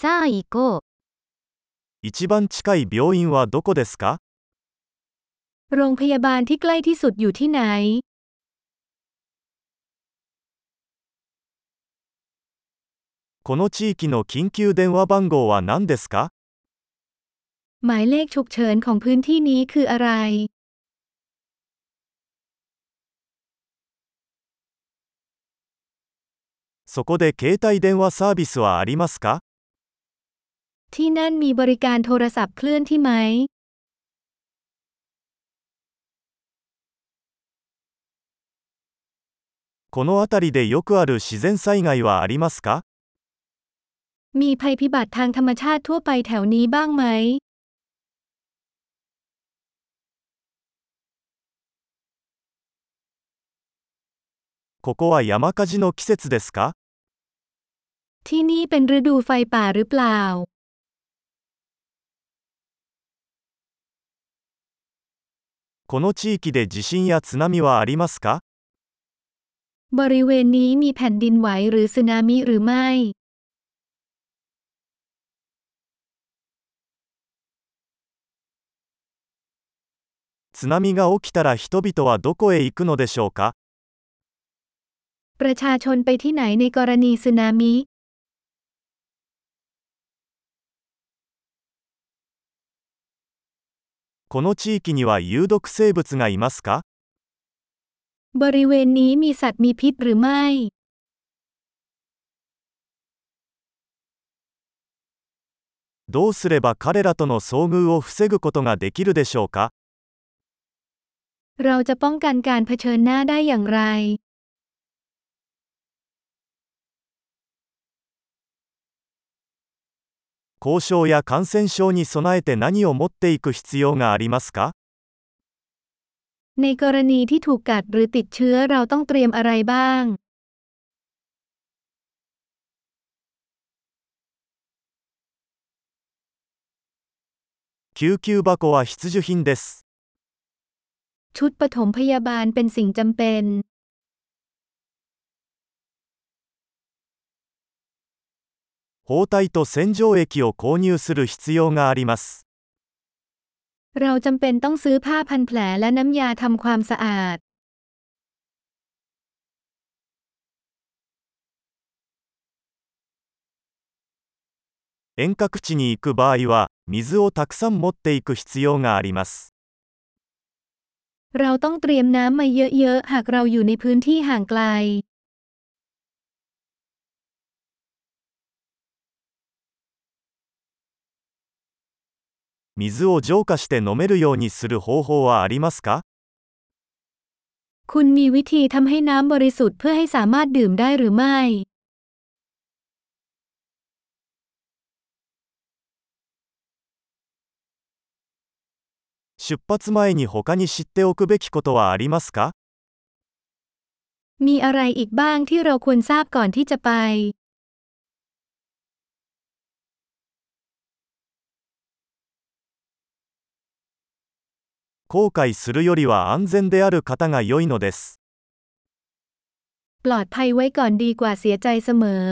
さあ行こう。一番近い病院はどこですか โรงพยาบาลที่ใกล้ที่สุดอยู่ที่ไหน この地域の緊急電話番号は何ですか หมายเลขฉุกเฉินของพื้นที่นี้คืออะไร そこで携帯電話サービスはありますか ที่นั่นมีบริการโทรศัพท์เคลื่อนที่ไหม この辺りでよくある自然災害はありますか มีภัยพิบัติทางธรรมชาติทั่วไปแถวนี้บ้างไหม ここは山火事の季節ですか ที่นี่เป็นฤดูไฟป่าหรือเปล่า この地域で地震や津波はありますか บริเวณนี้มีแผ่นดินไหวหรือสึนามิหรือไม่ 津波が起きたら人々はどこへ行くのでしょうか ประชาชนไปที่ไหนในกรณีสึนามิ この地域には有毒生物がいますか บริเวณนี้มีสัตว์มีพิษหรือไม่ どうすれば彼らとの遭遇を防ぐことができるでしょうか เราจะป้องกันการเผชิญหน้าได้อย่างไร 交渉や感染症に備えて何を持っていく必要がありますか ในกรณีที่ถูกกัดหรือติดเชื้อเราต้องเตรียมอะไรบ้าง 救急箱は必需品です。 ชุดปฐมพยาบาลเป็นสิ่งจำเป็น 包帯と洗浄液を購入する必要があります。 เราจำเป็นต้องซื้อผ้าพันแผลและน้ำยาทำความสะอาด 遠隔地に行く場合は、水をたくさん持っていく必要があります。 เราต้องเตรียมน้ำมาเยอะๆ หากเราอยู่ในพื้นที่ห่างไกล 水を浄化して飲めるようにする方法はありますか คุณมีวิธีทำให้น้ำบริสุทธิ์เพื่อให้สามารถดื่มได้หรือไม่ 出発前に他に知っておくべきことはありますか มีอะไรอีกบ้างที่เราควรทราบก่อนที่จะไป 後悔するよりは安全である方が良いのです。 ปลอดภัยไว้ก่อนดีกว่าเสียใจเสมอ